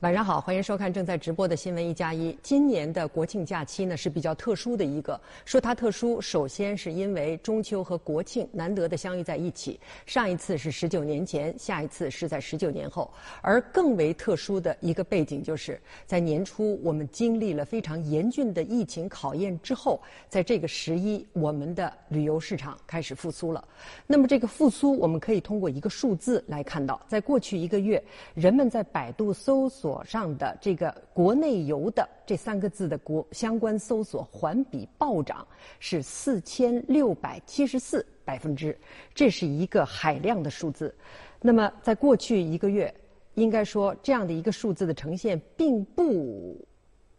晚上好，欢迎收看正在直播的新闻一加一。今年的国庆假期呢是比较特殊的一个，说它特殊，首先是因为中秋和国庆难得的相遇在一起。上一次是十九年前，下一次是在十九年后。而更为特殊的一个背景，就是在年初我们经历了非常严峻的疫情考验之后，在这个十一，我们的旅游市场开始复苏了。那么这个复苏，我们可以通过一个数字来看到，在过去一个月，人们在百度搜索。所上的这个国内游的这三个字的国相关搜索环比暴涨是四千六百七十四百分之，这是一个海量的数字。那么在过去一个月，应该说这样的一个数字的呈现并不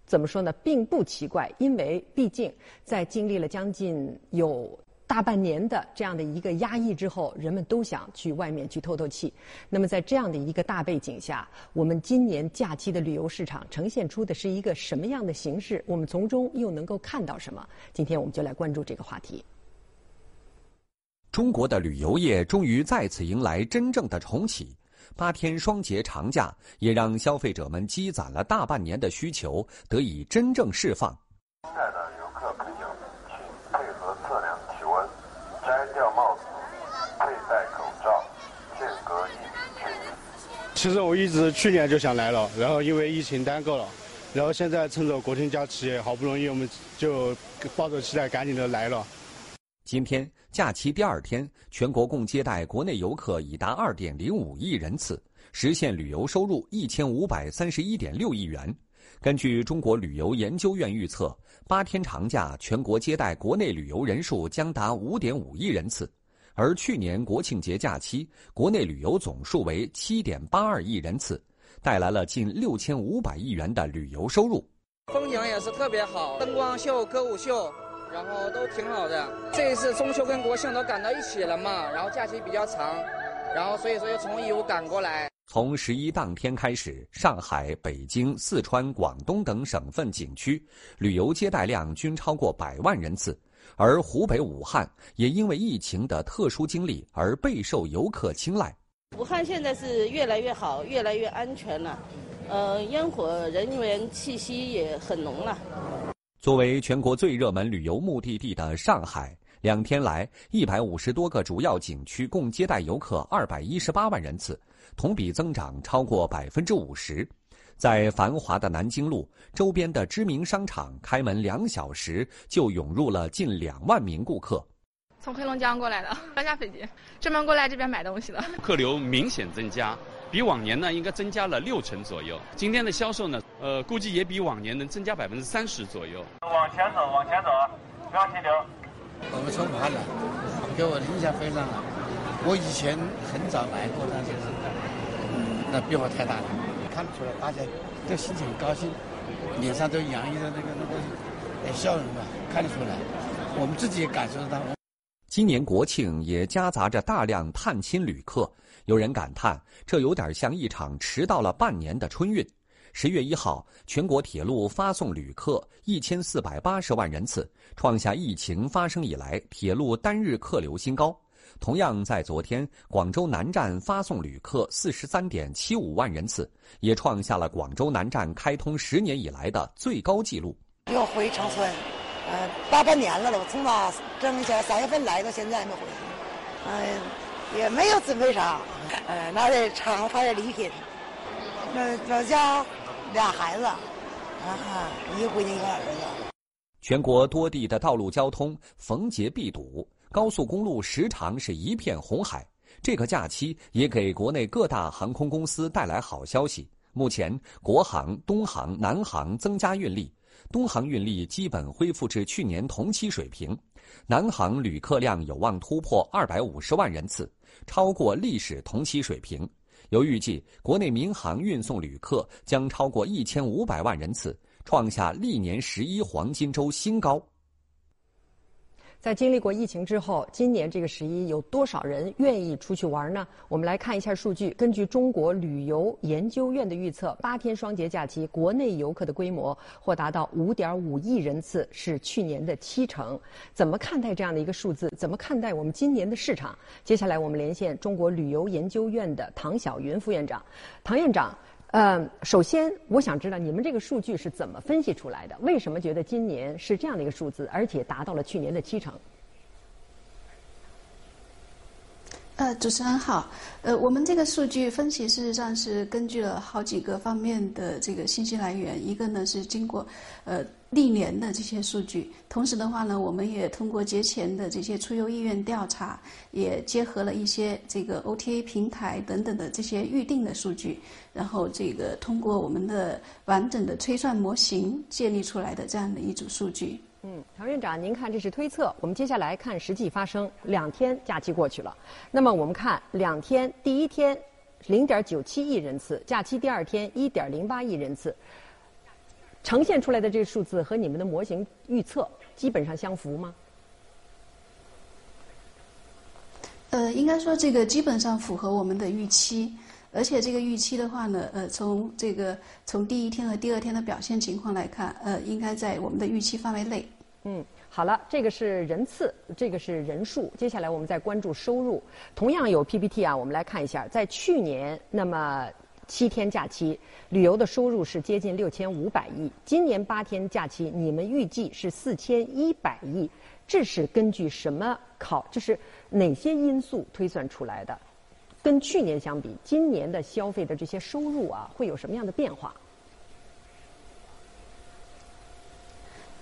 怎么说呢，并不奇怪，因为毕竟在经历了将近有。大半年的这样的一个压抑之后，人们都想去外面去透透气。那么在这样的一个大背景下，我们今年假期的旅游市场呈现出的是一个什么样的形式？我们从中又能够看到什么？今天我们就来关注这个话题。中国的旅游业终于再次迎来真正的重启，八天双节长假也让消费者们积攒了大半年的需求得以真正释放。其实我一直去年就想来了，然后因为疫情耽搁了，然后现在趁着国庆假期，好不容易我们就抱着期待赶紧的来了。今天假期第二天，全国共接待国内游客已达二点零五亿人次，实现旅游收入一千五百三十一点六亿元。根据中国旅游研究院预测，八天长假全国接待国内旅游人数将达五点五亿人次。而去年国庆节假期，国内旅游总数为七点八二亿人次，带来了近六千五百亿元的旅游收入。风景也是特别好，灯光秀、歌舞秀，然后都挺好的。这一次中秋跟国庆都赶到一起了嘛，然后假期比较长，然后所以说又从义乌赶过来。从十一当天开始，上海、北京、四川、广东等省份景区旅游接待量均超过百万人次。而湖北武汉也因为疫情的特殊经历而备受游客青睐。武汉现在是越来越好，越来越安全了，呃，烟火人员气息也很浓了。作为全国最热门旅游目的地的上海，两天来一百五十多个主要景区共接待游客二百一十八万人次，同比增长超过百分之五十。在繁华的南京路周边的知名商场开门两小时就涌入了近两万名顾客。从黑龙江过来的，刚下飞机，专门过来这边买东西的。客流明显增加，比往年呢应该增加了六成左右。今天的销售呢，呃，估计也比往年能增加百分之三十左右。往前走，往前走，不要停留。我们从武汉来，给我印象非常好。我以前很早来过，但是，嗯，那变化太大了。看出来，大家都心情很高兴，脸上都洋溢着那个那个笑容吧，看得出来。我们自己也感受得到。今年国庆也夹杂着大量探亲旅客，有人感叹，这有点像一场迟到了半年的春运。十月一号，全国铁路发送旅客一千四百八十万人次，创下疫情发生以来铁路单日客流新高。同样在昨天，广州南站发送旅客四十三点七五万人次，也创下了广州南站开通十年以来的最高纪录。要回长春，呃，大半年了都，从那正前三月份来到现在没回去，哎，也没有准备啥，呃，那得厂发点礼品。那老家俩孩子，啊哈，一个闺女一个儿子。全国多地的道路交通逢节必堵。高速公路时常是一片红海。这个假期也给国内各大航空公司带来好消息。目前，国航、东航、南航增加运力，东航运力基本恢复至去年同期水平，南航旅客量有望突破二百五十万人次，超过历史同期水平。有预计，国内民航运送旅客将超过一千五百万人次，创下历年十一黄金周新高。在经历过疫情之后，今年这个十一有多少人愿意出去玩呢？我们来看一下数据。根据中国旅游研究院的预测，八天双节假期国内游客的规模或达到五点五亿人次，是去年的七成。怎么看待这样的一个数字？怎么看待我们今年的市场？接下来我们连线中国旅游研究院的唐晓云副院长。唐院长，呃，首先我想知道你们这个数据是怎么分析出来的？为什么觉得今年是这样的一个数字，而且达到了去年的七成？呃，主持人好。呃，我们这个数据分析事实上是根据了好几个方面的这个信息来源。一个呢是经过呃历年的这些数据，同时的话呢，我们也通过节前的这些出游意愿调查，也结合了一些这个 OTA 平台等等的这些预定的数据，然后这个通过我们的完整的推算模型建立出来的这样的一组数据。嗯，唐院长，您看这是推测，我们接下来看实际发生。两天假期过去了，那么我们看两天，第一天零点九七亿人次，假期第二天一点零八亿人次，呈现出来的这个数字和你们的模型预测基本上相符吗？呃，应该说这个基本上符合我们的预期。而且这个预期的话呢，呃，从这个从第一天和第二天的表现情况来看，呃，应该在我们的预期范围内。嗯，好了，这个是人次，这个是人数。接下来我们再关注收入，同样有 PPT 啊，我们来看一下，在去年那么七天假期旅游的收入是接近六千五百亿，今年八天假期你们预计是四千一百亿，这是根据什么考？这是哪些因素推算出来的？跟去年相比，今年的消费的这些收入啊，会有什么样的变化？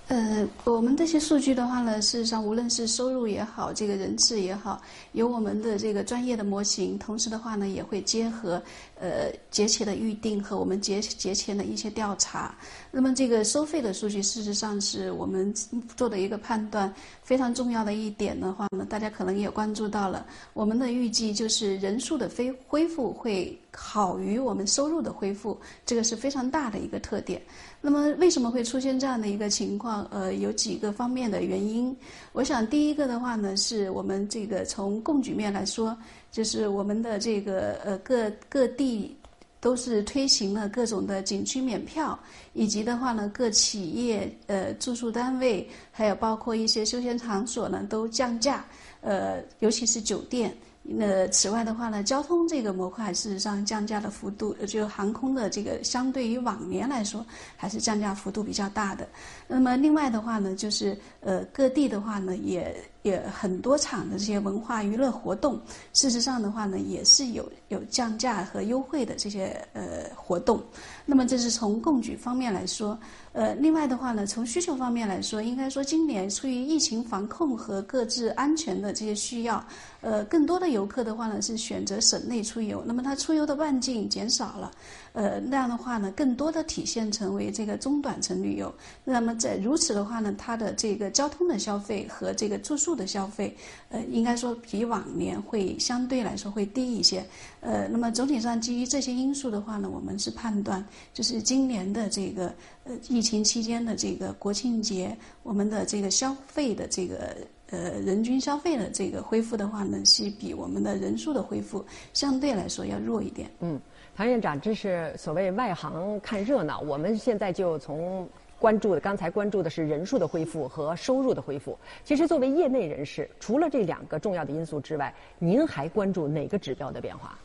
呃，我们这些数据的话呢，事实上无论是收入也好，这个人次也好，有我们的这个专业的模型，同时的话呢，也会结合呃节前的预定和我们节节前的一些调查。那么这个收费的数据，事实上是我们做的一个判断非常重要的一点的话呢，大家可能也关注到了，我们的预计就是人数的非恢复会好于我们收入的恢复，这个是非常大的一个特点。那么为什么会出现这样的一个情况？呃，有几个方面的原因。我想第一个的话呢，是我们这个从供给面来说，就是我们的这个呃各各地都是推行了各种的景区免票，以及的话呢，各企业呃住宿单位，还有包括一些休闲场所呢都降价，呃，尤其是酒店。那此外的话呢，交通这个模块事实上降价的幅度，就航空的这个相对于往年来说，还是降价幅度比较大的。那么另外的话呢，就是呃各地的话呢，也也很多场的这些文化娱乐活动，事实上的话呢，也是有有降价和优惠的这些呃活动。那么这是从供给方面来说。呃，另外的话呢，从需求方面来说，应该说今年出于疫情防控和各自安全的这些需要，呃，更多的游客的话呢是选择省内出游，那么它出游的半径减少了。呃，那样的话呢，更多的体现成为这个中短程旅游。那么在如此的话呢，它的这个交通的消费和这个住宿的消费，呃，应该说比往年会相对来说会低一些。呃，那么总体上基于这些因素的话呢，我们是判断，就是今年的这个呃疫情期间的这个国庆节，我们的这个消费的这个呃人均消费的这个恢复的话呢，是比我们的人数的恢复相对来说要弱一点。嗯。唐院长，这是所谓外行看热闹，我们现在就从关注的刚才关注的是人数的恢复和收入的恢复。其实作为业内人士，除了这两个重要的因素之外，您还关注哪个指标的变化？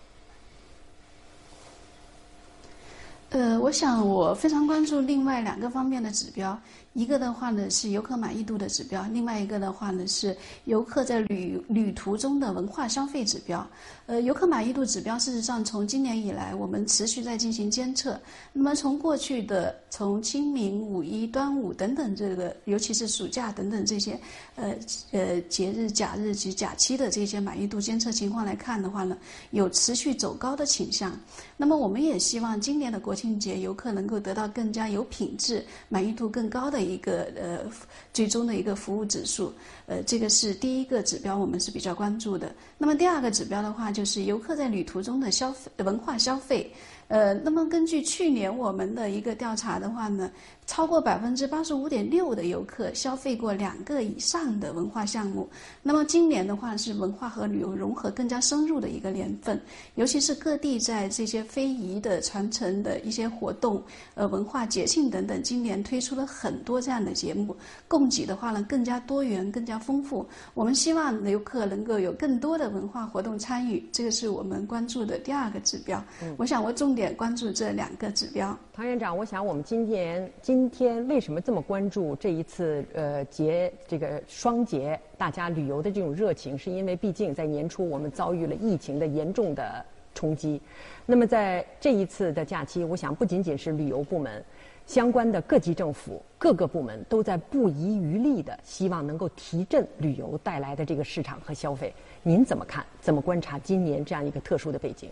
呃，我想我非常关注另外两个方面的指标。一个的话呢是游客满意度的指标，另外一个的话呢是游客在旅旅途中的文化消费指标。呃，游客满意度指标事实上从今年以来我们持续在进行监测。那么从过去的从清明、五一、端午等等这个，尤其是暑假等等这些呃呃节日、假日及假期的这些满意度监测情况来看的话呢，有持续走高的倾向。那么我们也希望今年的国庆节游客能够得到更加有品质、满意度更高的一个呃，最终的一个服务指数，呃，这个是第一个指标，我们是比较关注的。那么第二个指标的话，就是游客在旅途中的消费文化消费。呃，那么根据去年我们的一个调查的话呢，超过百分之八十五点六的游客消费过两个以上的文化项目。那么今年的话是文化和旅游融合更加深入的一个年份，尤其是各地在这些非遗的传承的一些活动、呃文化节庆等等，今年推出了很多这样的节目，供给的话呢更加多元、更加丰富。我们希望游客能够有更多的文化活动参与，这个是我们关注的第二个指标。我想我重点关注这两个指标。唐院长，我想我们今年今今天为什么这么关注这一次呃节这个双节大家旅游的这种热情，是因为毕竟在年初我们遭遇了疫情的严重的冲击。那么在这一次的假期，我想不仅仅是旅游部门，相关的各级政府各个部门都在不遗余力的希望能够提振旅游带来的这个市场和消费。您怎么看？怎么观察今年这样一个特殊的背景？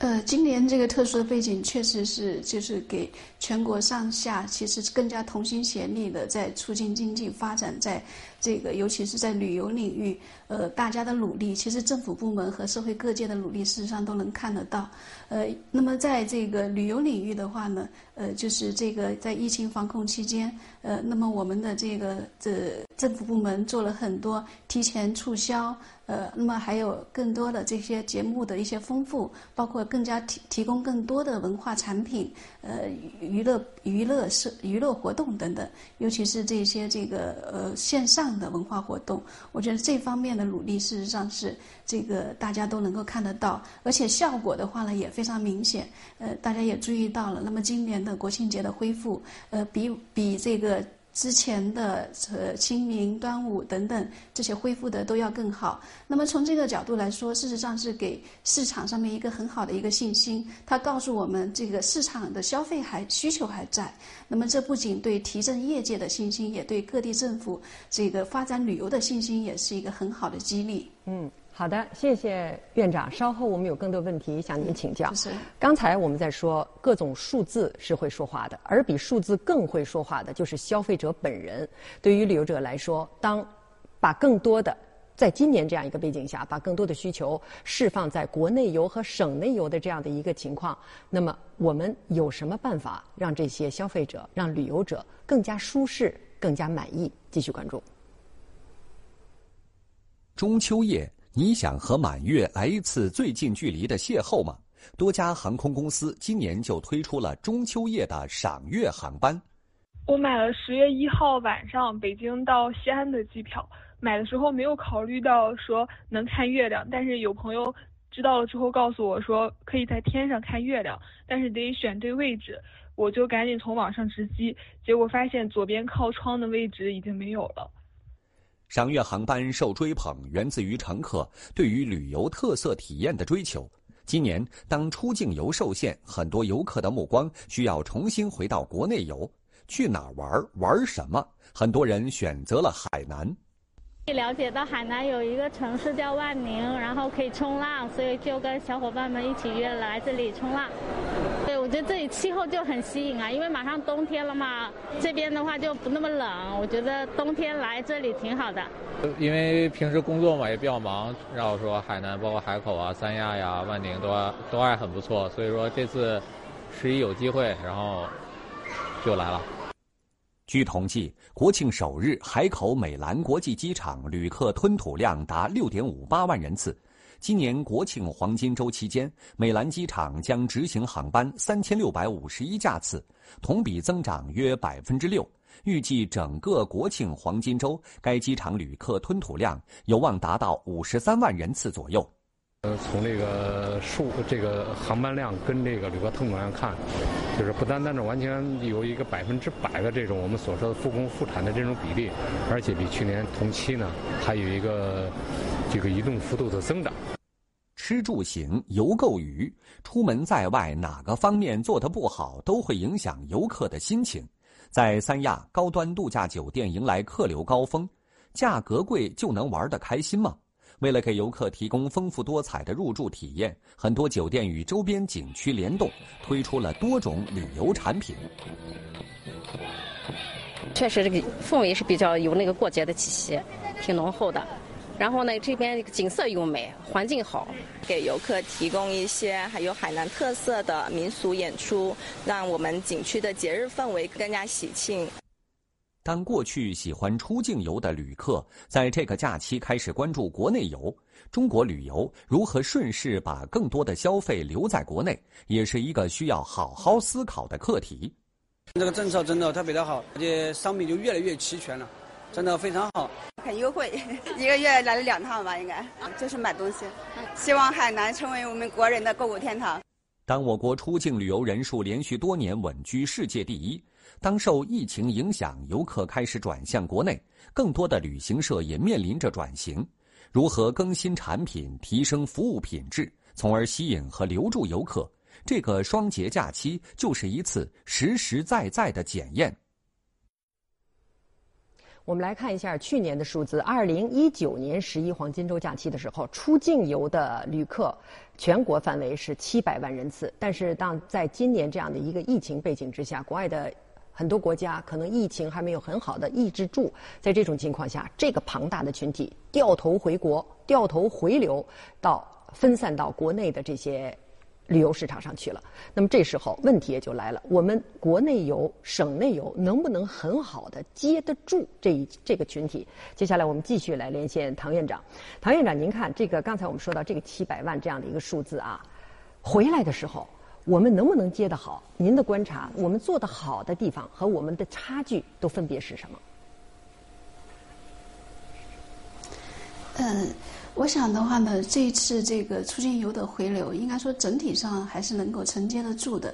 呃，今年这个特殊的背景确实是，就是给全国上下其实更加同心协力的在促进经济发展，在这个尤其是在旅游领域，呃，大家的努力，其实政府部门和社会各界的努力，事实上都能看得到。呃，那么在这个旅游领域的话呢，呃，就是这个在疫情防控期间，呃，那么我们的这个这政府部门做了很多提前促销。呃，那么还有更多的这些节目的一些丰富，包括更加提提供更多的文化产品，呃，娱乐娱乐是娱乐活动等等，尤其是这些这个呃线上的文化活动，我觉得这方面的努力事实上是这个大家都能够看得到，而且效果的话呢也非常明显。呃，大家也注意到了，那么今年的国庆节的恢复，呃，比比这个。之前的呃清明、端午等等这些恢复的都要更好。那么从这个角度来说，事实上是给市场上面一个很好的一个信心。它告诉我们，这个市场的消费还需求还在。那么这不仅对提振业界的信心，也对各地政府这个发展旅游的信心，也是一个很好的激励。嗯。好的，谢谢院长。稍后我们有更多问题向您请教。是。刚才我们在说各种数字是会说话的，而比数字更会说话的就是消费者本人。对于旅游者来说，当把更多的在今年这样一个背景下，把更多的需求释放在国内游和省内游的这样的一个情况，那么我们有什么办法让这些消费者、让旅游者更加舒适、更加满意？继续关注。中秋夜。你想和满月来一次最近距离的邂逅吗？多家航空公司今年就推出了中秋夜的赏月航班。我买了十月一号晚上北京到西安的机票，买的时候没有考虑到说能看月亮，但是有朋友知道了之后告诉我说可以在天上看月亮，但是得选对位置，我就赶紧从网上直机，结果发现左边靠窗的位置已经没有了。赏月航班受追捧，源自于乘客对于旅游特色体验的追求。今年，当出境游受限，很多游客的目光需要重新回到国内游，去哪儿玩，玩什么？很多人选择了海南。了解到海南有一个城市叫万宁，然后可以冲浪，所以就跟小伙伴们一起约来这里冲浪。对，我觉得这里气候就很吸引啊，因为马上冬天了嘛，这边的话就不那么冷，我觉得冬天来这里挺好的。因为平时工作嘛也比较忙，然后说海南包括海口啊、三亚呀、万宁都都还很不错，所以说这次十一有机会，然后就来了。据统计，国庆首日，海口美兰国际机场旅客吞吐量达六点五八万人次。今年国庆黄金周期间，美兰机场将执行航班三千六百五十一架次，同比增长约百分之六。预计整个国庆黄金周，该机场旅客吞吐量有望达到五十三万人次左右。呃，从这个数这个航班量跟这个旅客吞吐量看，就是不单单是完全有一个百分之百的这种我们所说的复工复产的这种比例，而且比去年同期呢还有一个这个移动幅度的增长。吃住行游购娱，出门在外哪个方面做得不好，都会影响游客的心情。在三亚高端度假酒店迎来客流高峰，价格贵就能玩得开心吗？为了给游客提供丰富多彩的入住体验，很多酒店与周边景区联动，推出了多种旅游产品。确实，这个氛围是比较有那个过节的气息，挺浓厚的。然后呢，这边景色优美，环境好，给游客提供一些还有海南特色的民俗演出，让我们景区的节日氛围更加喜庆。当过去喜欢出境游的旅客在这个假期开始关注国内游，中国旅游如何顺势把更多的消费留在国内，也是一个需要好好思考的课题。这个政策真的特别的好，而且商品就越来越齐全了，真的非常好，很优惠，一个月来了两趟吧，应该就是买东西。希望海南成为我们国人的购物天堂。当我国出境旅游人数连续多年稳居世界第一。当受疫情影响，游客开始转向国内，更多的旅行社也面临着转型。如何更新产品、提升服务品质，从而吸引和留住游客？这个双节假期就是一次实实在在的检验。我们来看一下去年的数字：二零一九年十一黄金周假期的时候，出境游的旅客全国范围是七百万人次。但是，当在今年这样的一个疫情背景之下，国外的很多国家可能疫情还没有很好的抑制住，在这种情况下，这个庞大的群体掉头回国、掉头回流到分散到国内的这些旅游市场上去了。那么这时候问题也就来了：我们国内游、省内游能不能很好的接得住这一这个群体？接下来我们继续来连线唐院长。唐院长，您看这个刚才我们说到这个七百万这样的一个数字啊，回来的时候。我们能不能接得好？您的观察，我们做的好的地方和我们的差距都分别是什么？嗯，我想的话呢，这一次这个出境游的回流，应该说整体上还是能够承接得住的。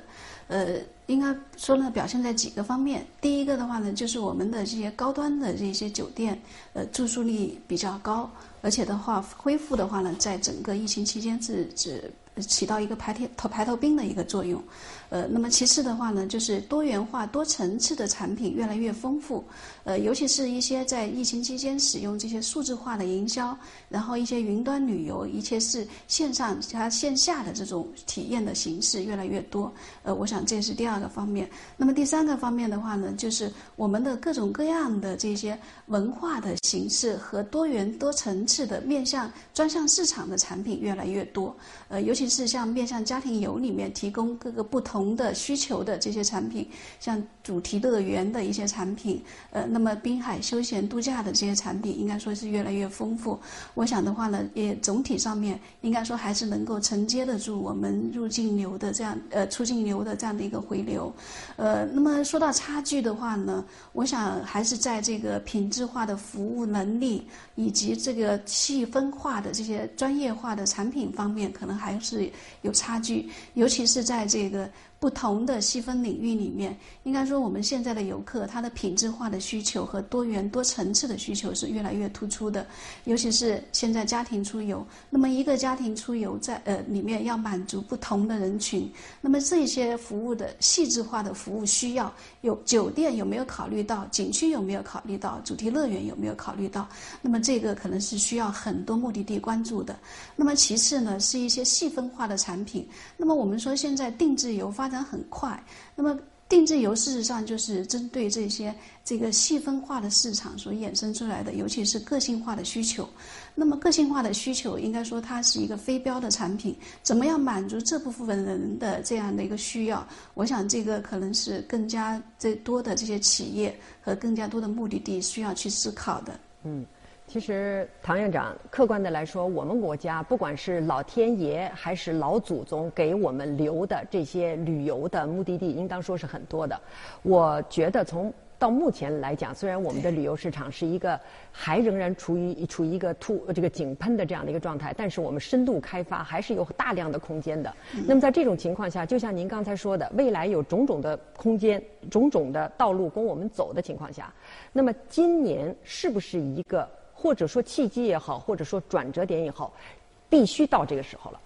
呃，应该说呢，表现在几个方面。第一个的话呢，就是我们的这些高端的这些酒店，呃，住宿率比较高，而且的话，恢复的话呢，在整个疫情期间是是。起到一个排头排头兵的一个作用，呃，那么其次的话呢，就是多元化、多层次的产品越来越丰富，呃，尤其是一些在疫情期间使用这些数字化的营销，然后一些云端旅游，一切是线上加线下的这种体验的形式越来越多，呃，我想这是第二个方面。那么第三个方面的话呢，就是我们的各种各样的这些文化的形式和多元多层次的面向专项市场的产品越来越多，呃，尤其。是像面向家庭游里面提供各个不同同的需求的这些产品，像主题乐园的一些产品，呃，那么滨海休闲度假的这些产品，应该说是越来越丰富。我想的话呢，也总体上面应该说还是能够承接得住我们入境流的这样呃出境流的这样的一个回流。呃，那么说到差距的话呢，我想还是在这个品质化的服务能力以及这个细分化的这些专业化的产品方面，可能还是。有差距，尤其是在这个。不同的细分领域里面，应该说我们现在的游客他的品质化的需求和多元多层次的需求是越来越突出的，尤其是现在家庭出游，那么一个家庭出游在呃里面要满足不同的人群，那么这些服务的细致化的服务需要，有酒店有没有考虑到，景区有没有考虑到，主题乐园有没有考虑到？那么这个可能是需要很多目的地关注的。那么其次呢，是一些细分化的产品。那么我们说现在定制游发发展。很快，那么定制游事实上就是针对这些这个细分化的市场所衍生出来的，尤其是个性化的需求。那么个性化的需求，应该说它是一个非标的产品，怎么样满足这部分人的这样的一个需要？我想这个可能是更加最多的这些企业和更加多的目的地需要去思考的。嗯。其实，唐院长，客观的来说，我们国家不管是老天爷还是老祖宗给我们留的这些旅游的目的地，应当说是很多的。我觉得从到目前来讲，虽然我们的旅游市场是一个还仍然处于处于一个突这个井喷的这样的一个状态，但是我们深度开发还是有大量的空间的。那么在这种情况下，就像您刚才说的，未来有种种的空间、种种的道路供我们走的情况下，那么今年是不是一个？或者说契机也好，或者说转折点也好，必须到这个时候了。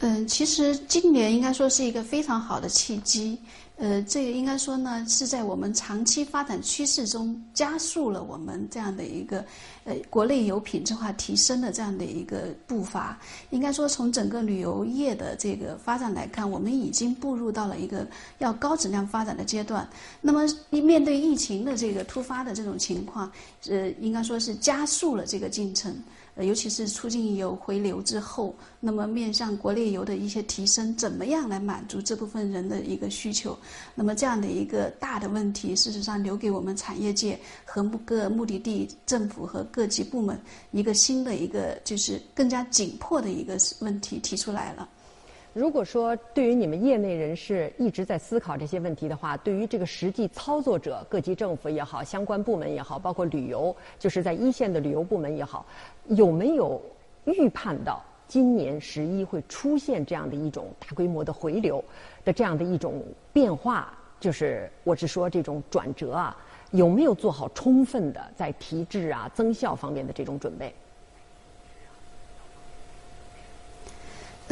嗯，其实今年应该说是一个非常好的契机。呃，这个应该说呢，是在我们长期发展趋势中加速了我们这样的一个呃国内游品质化提升的这样的一个步伐。应该说，从整个旅游业的这个发展来看，我们已经步入到了一个要高质量发展的阶段。那么，面对疫情的这个突发的这种情况，呃，应该说是加速了这个进程。呃，尤其是出境游回流之后，那么面向国内游的一些提升，怎么样来满足这部分人的一个需求？那么这样的一个大的问题，事实上留给我们产业界和目各目的地政府和各级部门一个新的一个就是更加紧迫的一个问题提出来了。如果说对于你们业内人士一直在思考这些问题的话，对于这个实际操作者，各级政府也好，相关部门也好，包括旅游，就是在一线的旅游部门也好，有没有预判到今年十一会出现这样的一种大规模的回流的这样的一种变化？就是我是说这种转折啊，有没有做好充分的在提质啊、增效方面的这种准备？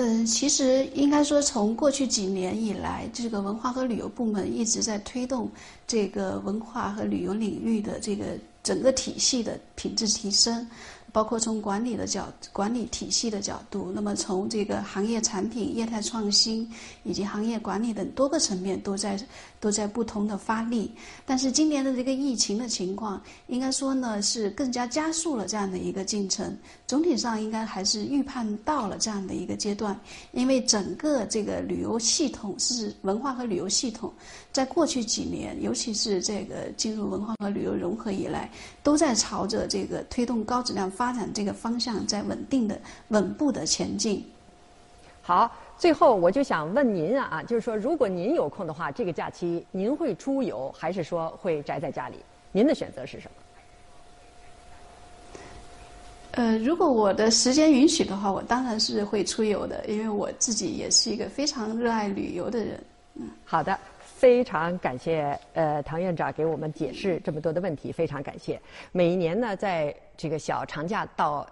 嗯，其实应该说，从过去几年以来，这个文化和旅游部门一直在推动这个文化和旅游领域的这个整个体系的品质提升。包括从管理的角、管理体系的角度，那么从这个行业产品、业态创新以及行业管理等多个层面都在都在不同的发力。但是今年的这个疫情的情况，应该说呢是更加加速了这样的一个进程。总体上应该还是预判到了这样的一个阶段，因为整个这个旅游系统是文化和旅游系统，在过去几年，尤其是这个进入文化和旅游融合以来，都在朝着这个推动高质量。发展这个方向在稳定的、稳步的前进。好，最后我就想问您啊，就是说，如果您有空的话，这个假期您会出游，还是说会宅在家里？您的选择是什么？呃，如果我的时间允许的话，我当然是会出游的，因为我自己也是一个非常热爱旅游的人。嗯，好的。非常感谢呃唐院长给我们解释这么多的问题，非常感谢。每一年呢，在这个小长假到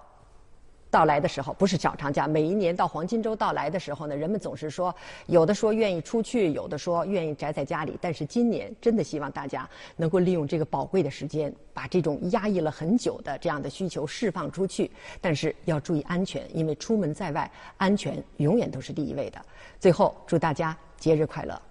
到来的时候，不是小长假，每一年到黄金周到来的时候呢，人们总是说，有的说愿意出去，有的说愿意宅在家里。但是今年真的希望大家能够利用这个宝贵的时间，把这种压抑了很久的这样的需求释放出去。但是要注意安全，因为出门在外，安全永远都是第一位的。最后，祝大家节日快乐。